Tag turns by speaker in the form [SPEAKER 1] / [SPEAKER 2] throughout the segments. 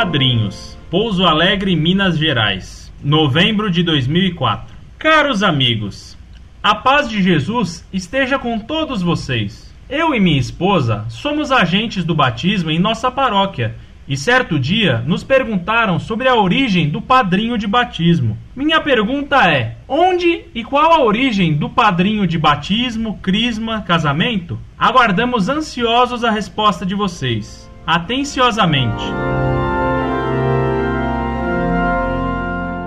[SPEAKER 1] Padrinhos, Pouso Alegre, Minas Gerais, novembro de 2004. Caros amigos, a paz de Jesus esteja com todos vocês. Eu e minha esposa somos agentes do batismo em nossa paróquia e certo dia nos perguntaram sobre a origem do padrinho de batismo. Minha pergunta é: onde e qual a origem do padrinho de batismo, crisma, casamento? Aguardamos ansiosos a resposta de vocês. Atenciosamente.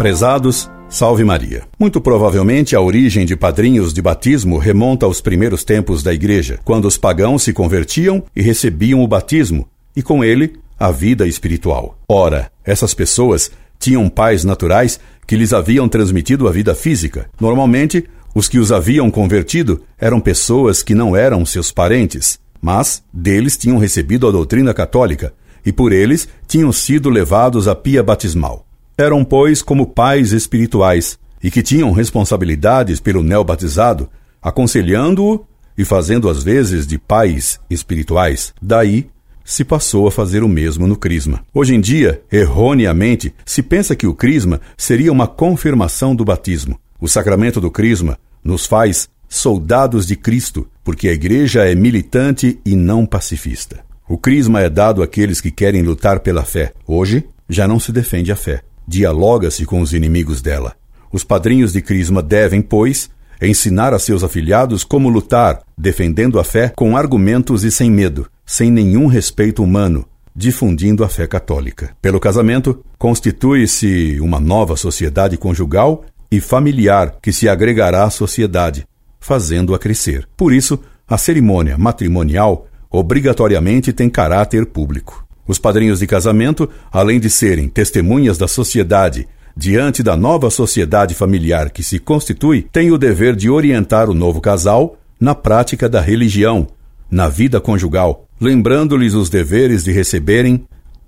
[SPEAKER 2] Prezados, Salve Maria. Muito provavelmente a origem de padrinhos de batismo remonta aos primeiros tempos da Igreja, quando os pagãos se convertiam e recebiam o batismo, e com ele a vida espiritual. Ora, essas pessoas tinham pais naturais que lhes haviam transmitido a vida física. Normalmente, os que os haviam convertido eram pessoas que não eram seus parentes, mas deles tinham recebido a doutrina católica e por eles tinham sido levados à pia batismal. Eram, pois, como pais espirituais, e que tinham responsabilidades pelo neobatizado, aconselhando-o e fazendo às vezes de pais espirituais. Daí se passou a fazer o mesmo no Crisma. Hoje em dia, erroneamente, se pensa que o Crisma seria uma confirmação do batismo. O sacramento do Crisma nos faz soldados de Cristo, porque a Igreja é militante e não pacifista. O Crisma é dado àqueles que querem lutar pela fé. Hoje, já não se defende a fé dialoga-se com os inimigos dela. Os padrinhos de Crisma devem, pois, ensinar a seus afilhados como lutar, defendendo a fé com argumentos e sem medo, sem nenhum respeito humano, difundindo a fé católica. Pelo casamento, constitui-se uma nova sociedade conjugal e familiar que se agregará à sociedade, fazendo-a crescer. Por isso, a cerimônia matrimonial obrigatoriamente tem caráter público. Os padrinhos de casamento, além de serem testemunhas da sociedade diante da nova sociedade familiar que se constitui, têm o dever de orientar o novo casal na prática da religião, na vida conjugal, lembrando-lhes os deveres de receberem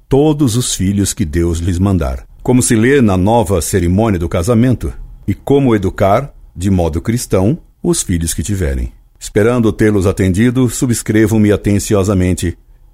[SPEAKER 2] todos os filhos que Deus lhes mandar. Como se lê na nova cerimônia do casamento, e como educar, de modo cristão, os filhos que tiverem. Esperando tê-los atendido, subscrevam-me atenciosamente